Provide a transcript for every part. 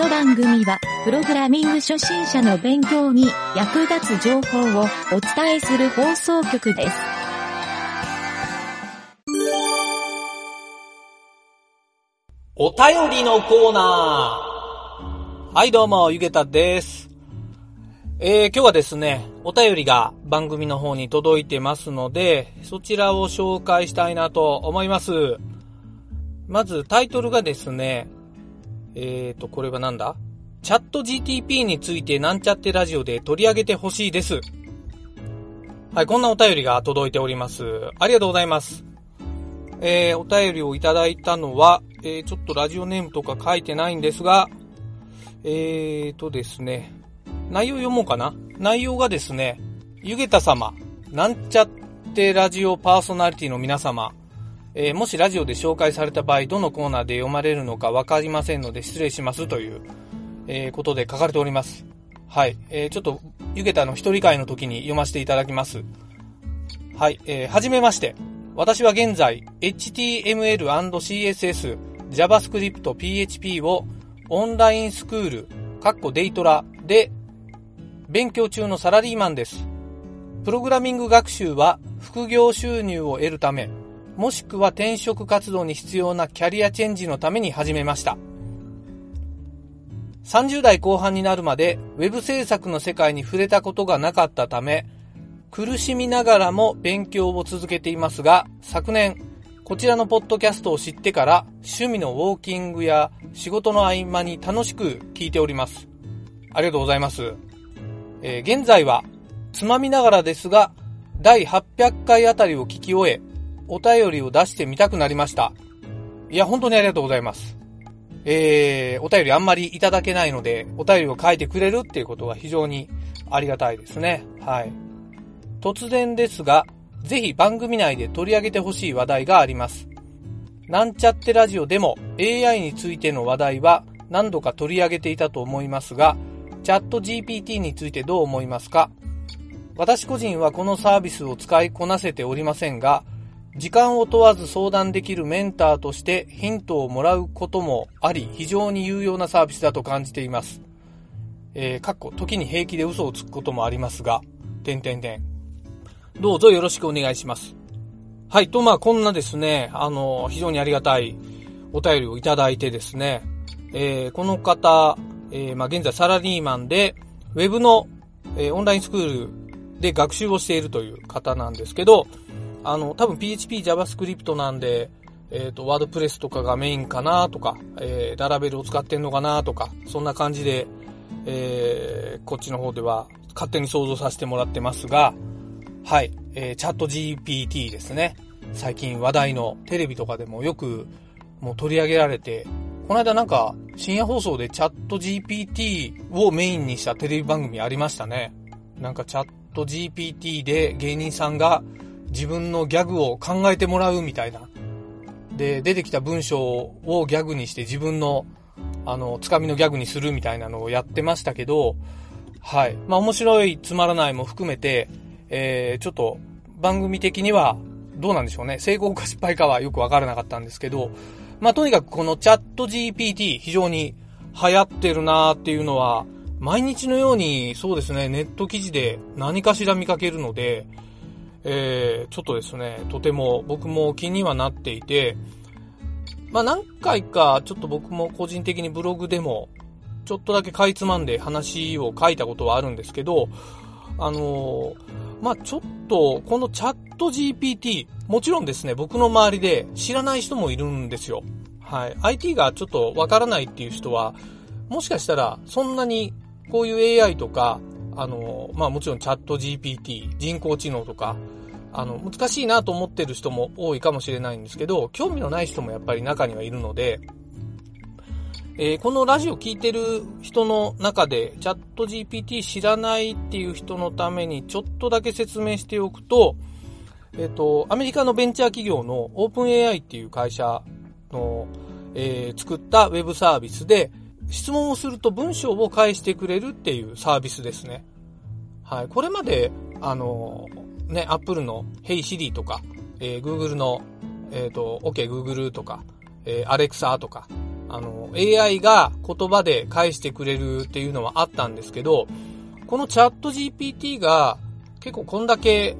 の番組は、プログラミング初心者の勉強に役立つ情報をお伝えする放送局です。お便りのコーナー。はい、どうも、ゆげたです。えー、今日はですね、お便りが番組の方に届いてますので、そちらを紹介したいなと思います。まず、タイトルがですね、えーと、これはなんだ？チャット GTP についてなんちゃってラジオで取り上げてほしいです。はい、こんなお便りが届いております。ありがとうございます。えー、お便りをいただいたのは、えー、ちょっとラジオネームとか書いてないんですが、えーとですね、内容読もうかな内容がですね、ゆげた様、なんちゃってラジオパーソナリティの皆様、えー、もしラジオで紹介された場合、どのコーナーで読まれるのかわかりませんので失礼しますという、えー、ことで書かれております。はい。えー、ちょっと、ゆげたの一人会の時に読ませていただきます。はい。えー、はじめまして。私は現在、HTML&CSS、JavaScript、PHP をオンラインスクール、カッコデイトラで勉強中のサラリーマンです。プログラミング学習は副業収入を得るため、もしくは転職活動に必要なキャリアチェンジのために始めました。30代後半になるまで Web 制作の世界に触れたことがなかったため、苦しみながらも勉強を続けていますが、昨年、こちらのポッドキャストを知ってから趣味のウォーキングや仕事の合間に楽しく聞いております。ありがとうございます。えー現在は、つまみながらですが、第800回あたりを聞き終え、お便りを出してみたくなりました。いや、本当にありがとうございます。えー、お便りあんまりいただけないので、お便りを書いてくれるっていうことは非常にありがたいですね。はい。突然ですが、ぜひ番組内で取り上げてほしい話題があります。なんちゃってラジオでも AI についての話題は何度か取り上げていたと思いますが、チャット GPT についてどう思いますか？私個人はこのサービスを使いこなせておりませんが、時間を問わず相談できるメンターとしてヒントをもらうこともあり、非常に有用なサービスだと感じています。えー、かっこ、時に平気で嘘をつくこともありますが、点点点。どうぞよろしくお願いします。はい、と、まあ、こんなですね、あの、非常にありがたいお便りをいただいてですね、えー、この方、えー、まあ、現在サラリーマンで、ウェブの、えーオンラインスクールで学習をしているという方なんですけど、あの、多分 PHP、JavaScript なんで、えっ、と、ワードプレスとかがメインかなとか、えー、ララベルを使ってんのかなとか、そんな感じで、えー、こっちの方では勝手に想像させてもらってますが、はい、えー、チャット GPT ですね。最近話題のテレビとかでもよくもう取り上げられて、この間なんか深夜放送でチャット GPT をメインにしたテレビ番組ありましたね。なんかチャット GPT で芸人さんが自分のギャグを考えてもらうみたいな。で、出てきた文章をギャグにして自分のあの、つかみのギャグにするみたいなのをやってましたけど、はい。まあ面白い、つまらないも含めて、えー、ちょっと番組的にはどうなんでしょうね。成功か失敗かはよくわからなかったんですけど、まあとにかくこのチャット GPT 非常に流行ってるなーっていうのは、毎日のようにそうですね、ネット記事で何かしら見かけるので、えー、ちょっとですね、とても僕も気にはなっていて、まあ何回かちょっと僕も個人的にブログでもちょっとだけかいつまんで話を書いたことはあるんですけど、あのーまあちょっとこのチャット GPT、もちろんですね、僕の周りで知らない人もいるんですよ。はい。IT がちょっとわからないっていう人は、もしかしたらそんなにこういう AI とか、あのまあもちろんチャット GPT、人工知能とか、あの、難しいなと思ってる人も多いかもしれないんですけど、興味のない人もやっぱり中にはいるので、えーこのラジオ聞いてる人の中で、チャット GPT 知らないっていう人のためにちょっとだけ説明しておくと、えっ、と、アメリカのベンチャー企業の OpenAI っていう会社の、えー作ったウェブサービスで、質問をすると文章を返してくれるっていうサービスですね。はい。これまで、あの、ね、Apple の Hey Siri とか、えー Google の、えっ、と、OK Google とか、えー Alexa とか、あの、AI が言葉で返してくれるっていうのはあったんですけど、このチャット GPT が結構こんだけ、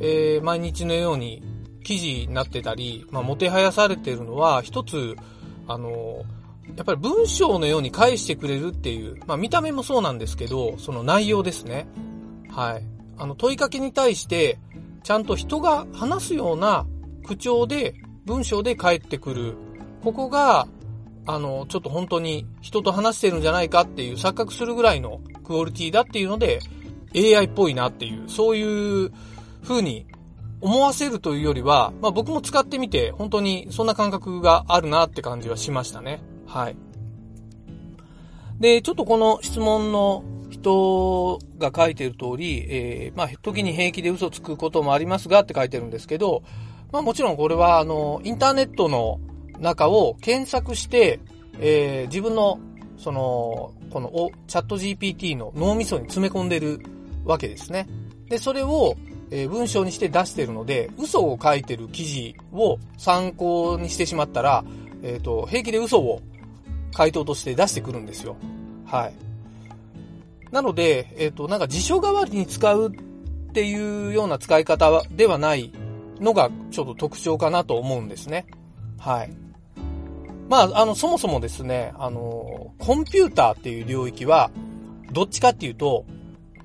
えー、毎日のように記事になってたり、まあ、もてはやされてるのは、一つ、あの、やっぱり文章のように返してくれるっていう、まあ、見た目もそうなんですけど、その内容ですね。はい。あの、問いかけに対して、ちゃんと人が話すような口調で、文章で返ってくる。ここが、あの、ちょっと本当に人と話してるんじゃないかっていう錯覚するぐらいのクオリティだっていうので、AI っぽいなっていう、そういう風に思わせるというよりは、まあ僕も使ってみて、本当にそんな感覚があるなって感じはしましたね。はい。で、ちょっとこの質問の人が書いている通り、えー、まあ時に平気で嘘つくこともありますがって書いてるんですけど、まあもちろんこれはあの、インターネットの中を検索して、えー、自分の、その、このチャット GPT の脳みそに詰め込んでるわけですね。で、それを、えー、文章にして出してるので、嘘を書いてる記事を参考にしてしまったら、えっ、ー、と、平気で嘘を回答として出してくるんですよ。はい。なので、えっ、ー、と、なんか辞書代わりに使うっていうような使い方ではないのがちょっと特徴かなと思うんですね。はい。まあ、あの、そもそもですね、あの、コンピューターっていう領域は、どっちかっていうと、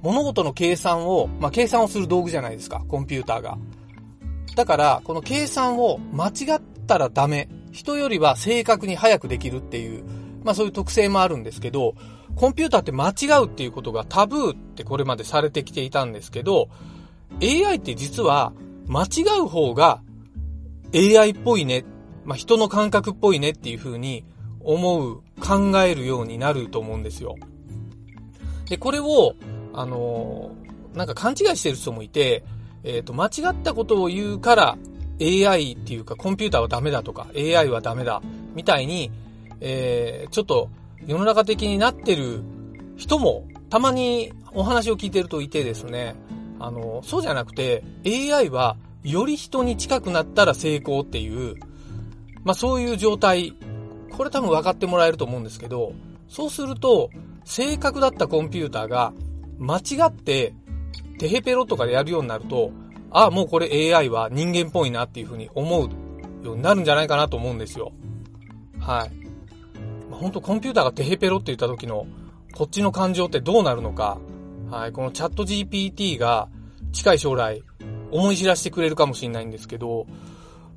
物事の計算を、まあ、計算をする道具じゃないですか、コンピューターが。だから、この計算を間違ったらダメ。人よりは正確に早くできるっていう、まあそういう特性もあるんですけど、コンピューターって間違うっていうことがタブーってこれまでされてきていたんですけど、AI って実は間違う方が AI っぽいね、まあ人の感覚っぽいねっていう風に思う、考えるようになると思うんですよ。で、これをあのー、なんか勘違いしてる人もいて、えっ、ー、と、間違ったことを言うから AI っていうかコンピューターはダメだとか AI はダメだみたいに、えー、ちょっと世の中的になってる人もたまにお話を聞いてるといてですね、あの、そうじゃなくて AI はより人に近くなったら成功っていう、まあそういう状態、これ多分分かってもらえると思うんですけど、そうすると正確だったコンピューターが間違って、テヘペロとかでやるようになると、ああ、もうこれ AI は人間っぽいなっていうふうに思うようになるんじゃないかなと思うんですよ。はい。本当コンピューターがテヘペロって言った時の、こっちの感情ってどうなるのか、はい、このチャット GPT が近い将来思い知らせてくれるかもしれないんですけど、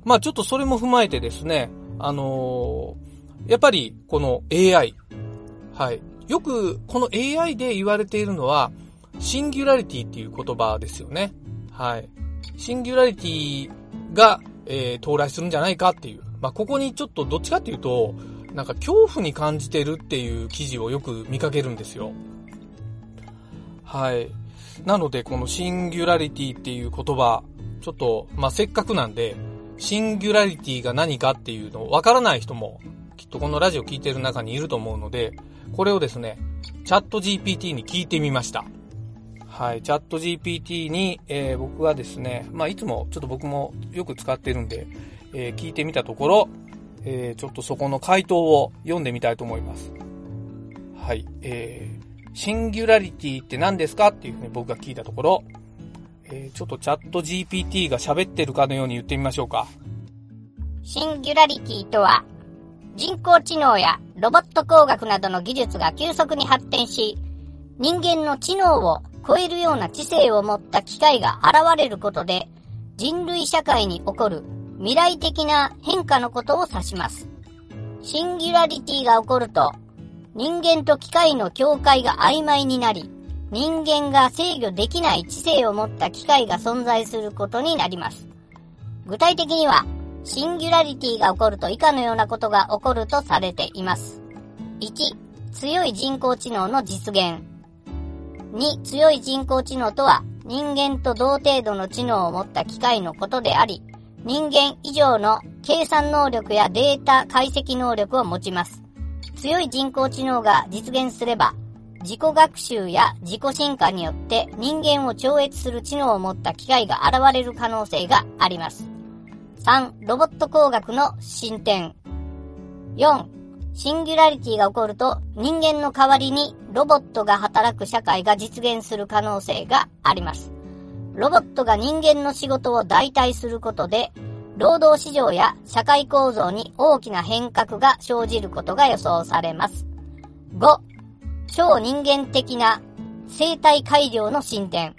まあちょっとそれも踏まえてですね、あのー、やっぱりこの AI、はい、よくこの AI で言われているのは、シンギュラリティっていう言葉ですよね。はい。シンギュラリティが、えー、到来するんじゃないかっていう。まあ、ここにちょっとどっちかっていうと、なんか恐怖に感じてるっていう記事をよく見かけるんですよ。はい。なので、このシンギュラリティっていう言葉、ちょっと、まあ、せっかくなんで、シンギュラリティが何かっていうのをわからない人も、きっとこのラジオ聞いてる中にいると思うので、これをですね、チャット GPT に聞いてみました。はい、チャット GPT に、えー、僕はですね、まあ、いつもちょっと僕もよく使ってるんで、えー、聞いてみたところ、えー、ちょっとそこの回答を読んでみたいと思います。はい、えー、シンギュラリティって何ですかっていうふうに僕が聞いたところ、えー、ちょっとチャット GPT が喋ってるかのように言ってみましょうか。シンギュラリティとは、人工知能やロボット工学などの技術が急速に発展し、人間の知能を超えるような知性を持った機械が現れることで、人類社会に起こる未来的な変化のことを指します。シンギュラリティが起こると、人間と機械の境界が曖昧になり、人間が制御できない知性を持った機械が存在することになります。具体的には、シンギュラリティが起こると以下のようなことが起こるとされています。1、強い人工知能の実現。2、強い人工知能とは人間と同程度の知能を持った機械のことであり、人間以上の計算能力やデータ解析能力を持ちます。強い人工知能が実現すれば、自己学習や自己進化によって人間を超越する知能を持った機械が現れる可能性があります。3、ロボット工学の進展。4、シンギュラリティが起こると人間の代わりにロボットが働く社会が実現する可能性があります。ロボットが人間の仕事を代替することで、労働市場や社会構造に大きな変革が生じることが予想されます。5、超人間的な生態改良の進展。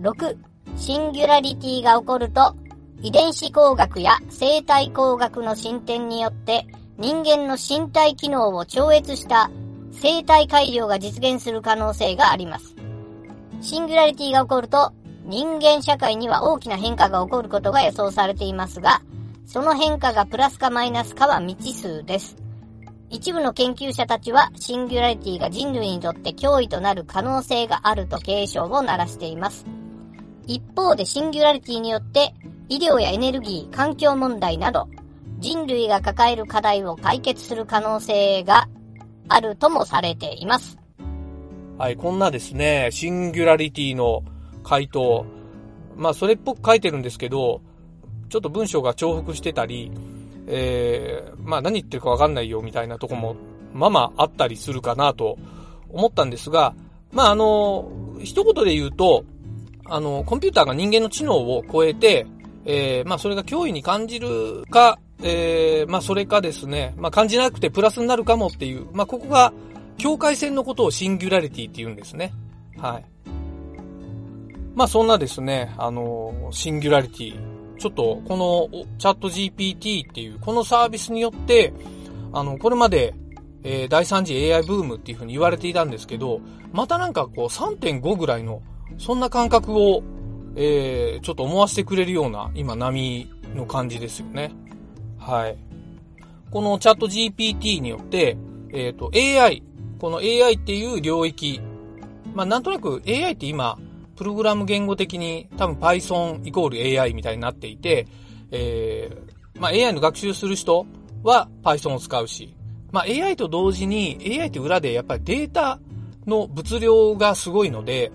6、シンギュラリティが起こると、遺伝子工学や生態工学の進展によって人間の身体機能を超越した生態改良が実現する可能性があります。シンギュラリティが起こると人間社会には大きな変化が起こることが予想されていますが、その変化がプラスかマイナスかは未知数です。一部の研究者たちはシンギュラリティが人類にとって脅威となる可能性があると警鐘を鳴らしています。一方でシンギュラリティによって医療やエネルギー、環境問題など人類が抱える課題を解決する可能性があるともされています。はい、こんなですね、シンギュラリティの回答。まあ、それっぽく書いてるんですけど、ちょっと文章が重複してたり、えー、まあ何言ってるかわかんないよみたいなとこも、まあまああったりするかなと思ったんですが、まああの、一言で言うと、あの、コンピューターが人間の知能を超えて、えー、まあそれが脅威に感じるか、えー、まあそれかですね、まあ感じなくてプラスになるかもっていう、まあここが境界線のことをシンギュラリティって言うんですね。はい。まあそんなですね、あの、シンギュラリティ。ちょっとこのチャット GPT っていうこのサービスによって、あの、これまで、えー、第3次 AI ブームっていう風に言われていたんですけど、またなんかこう3.5ぐらいの、そんな感覚を、えー、ちょっと思わせてくれるような今波の感じですよね。はい。このチャット GPT によって、えっ、ー、と AI、この AI っていう領域、まあなんとなく AI って今、プログラム言語的に多分 Python イコール AI みたいになっていて、えー、まあ AI の学習する人は Python を使うし、まあ AI と同時に AI って裏でやっぱりデータの物量がすごいので、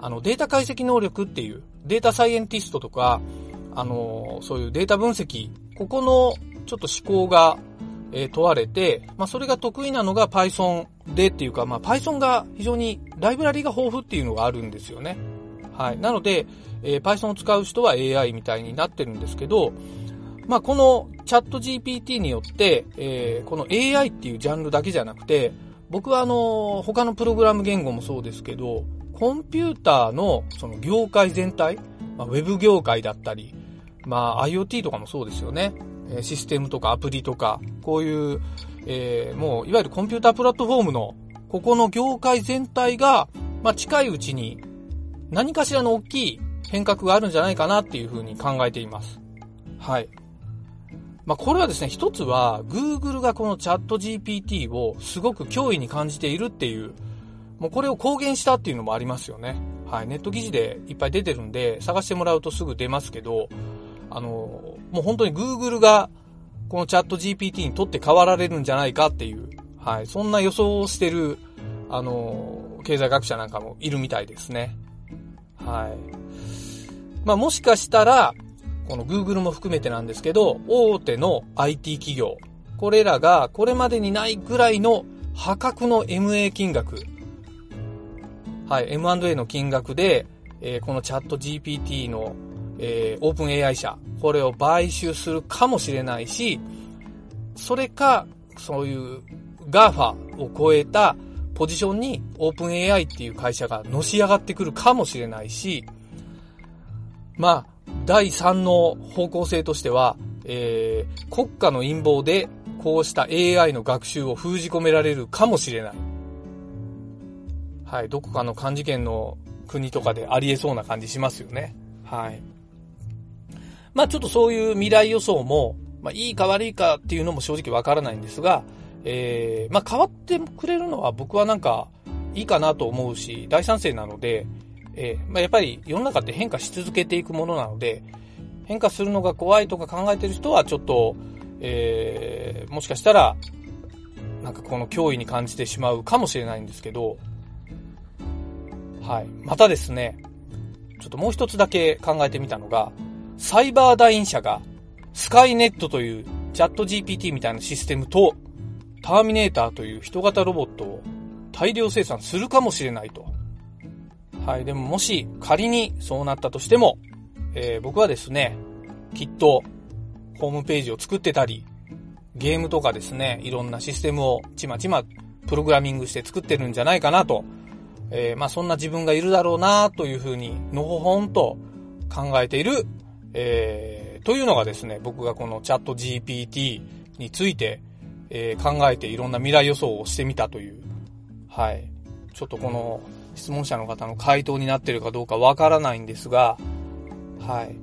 あのデータ解析能力っていうデータサイエンティストとか、あの、そういうデータ分析、ここのちょっと思考が、えー、問われて、まあそれが得意なのが Python でっていうか、まあ Python が非常にライブラリが豊富っていうのがあるんですよね。はい。なので、えー、Python を使う人は AI みたいになってるんですけど、まあ、このチャット GPT によって、えー、この AI っていうジャンルだけじゃなくて、僕はあの、他のプログラム言語もそうですけど、コンピューターのその業界全体、まあ、ウェブ業界だったり、まあ IoT とかもそうですよね。システムとかアプリとか、こういう、えー、もういわゆるコンピュータープラットフォームの、ここの業界全体が、まあ近いうちに何かしらの大きい変革があるんじゃないかなっていうふうに考えています。はい。まあ、これはですね、一つは、Google がこのチャット GPT をすごく脅威に感じているっていう、もうこれを公言したっていうのもありますよね。はい。ネット記事でいっぱい出てるんで、探してもらうとすぐ出ますけど、あの、もう本当に Google がこのチャット GPT にとって変わられるんじゃないかっていう、はい。そんな予想をしてる、あの、経済学者なんかもいるみたいですね。はい。まあもしかしたら、この Google も含めてなんですけど、大手の IT 企業、これらがこれまでにないぐらいの破格の MA 金額、はい、M&A の金額で、えー、このチャット GPT の、えー、オープン AI 社、これを買収するかもしれないし、それか、そういう GAFA を超えたポジションにオープン AI っていう会社がのし上がってくるかもしれないし、まあ、第3の方向性としては、えー、国家の陰謀でこうした AI の学習を封じ込められるかもしれない。はい、どこかの漢字圏の国とかであり得そうな感じしますよね。はい。まあちょっとそういう未来予想も、まあいいか悪いかっていうのも正直わからないんですが、えー、まあ、変わってくれるのは僕はなんかいいかなと思うし、大賛成なので、えー、まあ、やっぱり世の中って変化し続けていくものなので、変化するのが怖いとか考えてる人はちょっと、えー、もしかしたら、なんかこの脅威に感じてしまうかもしれないんですけど、はい。またですね、ちょっともう一つだけ考えてみたのが、サイバーダイン社がスカイネットというチャット GPT みたいなシステムとターミネーターという人型ロボットを大量生産するかもしれないと。はい。でももし仮にそうなったとしても、えー、僕はですね、きっとホームページを作ってたり、ゲームとかですね、いろんなシステムをちまちまプログラミングして作ってるんじゃないかなと、えー、まあそんな自分がいるだろうなというふうに、のほほんと考えている、えー、というのがですね、僕がこのチャット GPT について、えー、考えていろんな未来予想をしてみたという、はい。ちょっとこの質問者の方の回答になってるかどうかわからないんですが、はい。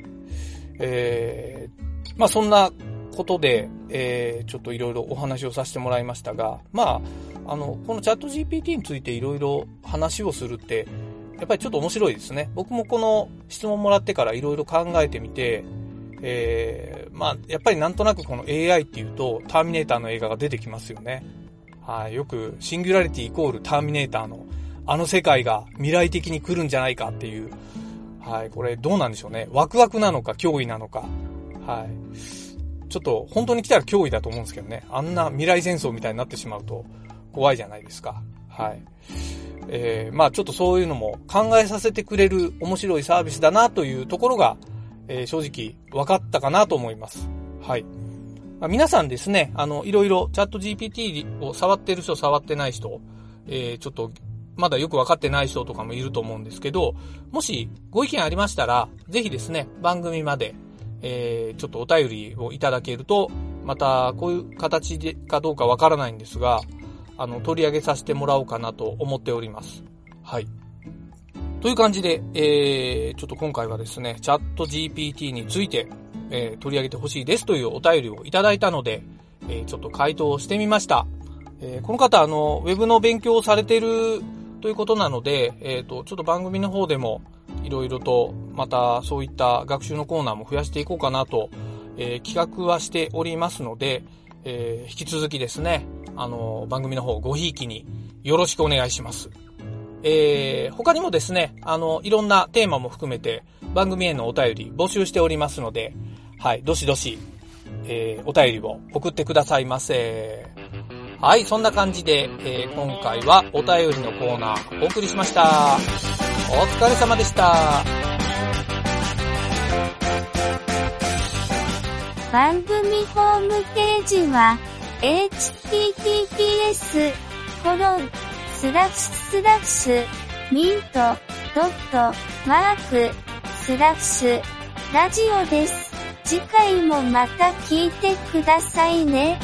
えー、まあそんなことで、えー、ちょっといろいろお話をさせてもらいましたが、まあ、あの、このチャット GPT についていろいろ話をするって、やっぱりちょっと面白いですね。僕もこの質問もらってからいろいろ考えてみて、えー、まあ、やっぱりなんとなくこの AI っていうと、ターミネーターの映画が出てきますよね。はい、よく、シンギュラリティイコールターミネーターの、あの世界が未来的に来るんじゃないかっていう、はい、これどうなんでしょうね。ワクワクなのか、脅威なのか。はい。ちょっと、本当に来たら脅威だと思うんですけどね。あんな未来戦争みたいになってしまうと、怖いじゃないですか。はい。えー、まあちょっとそういうのも考えさせてくれる面白いサービスだなというところが、えー、正直分かったかなと思います。はい。まあ、皆さんですね、あの、いろいろチャット GPT を触ってる人、触ってない人、えー、ちょっと、まだよく分かってない人とかもいると思うんですけど、もしご意見ありましたら、ぜひですね、番組まで、えー、ちょっとお便りをいただけると、また、こういう形でかどうかわからないんですが、あの、取り上げさせてもらおうかなと思っております。はい。という感じで、えー、ちょっと今回はですね、チャット GPT について、えー、取り上げてほしいですというお便りをいただいたので、えー、ちょっと回答してみました。えー、この方、あの、ウェブの勉強をされてるということなので、えっ、と、ちょっと番組の方でも、いろいろと、またそういった学習のコーナーも増やしていこうかなと、え企画はしておりますので、え引き続きですね、あの、番組の方ごひいきによろしくお願いします。えー、他にもですね、あの、いろんなテーマも含めて番組へのお便り募集しておりますので、はい、どしどし、えー、お便りを送ってくださいませ。はい、そんな感じで、えー、今回はお便りのコーナーお送りしました。お疲れ様でした。番組ホームページは、https コロンスラッシュスラッシュミントドットマークスラッシュラジオです。次回もまた聞いてくださいね。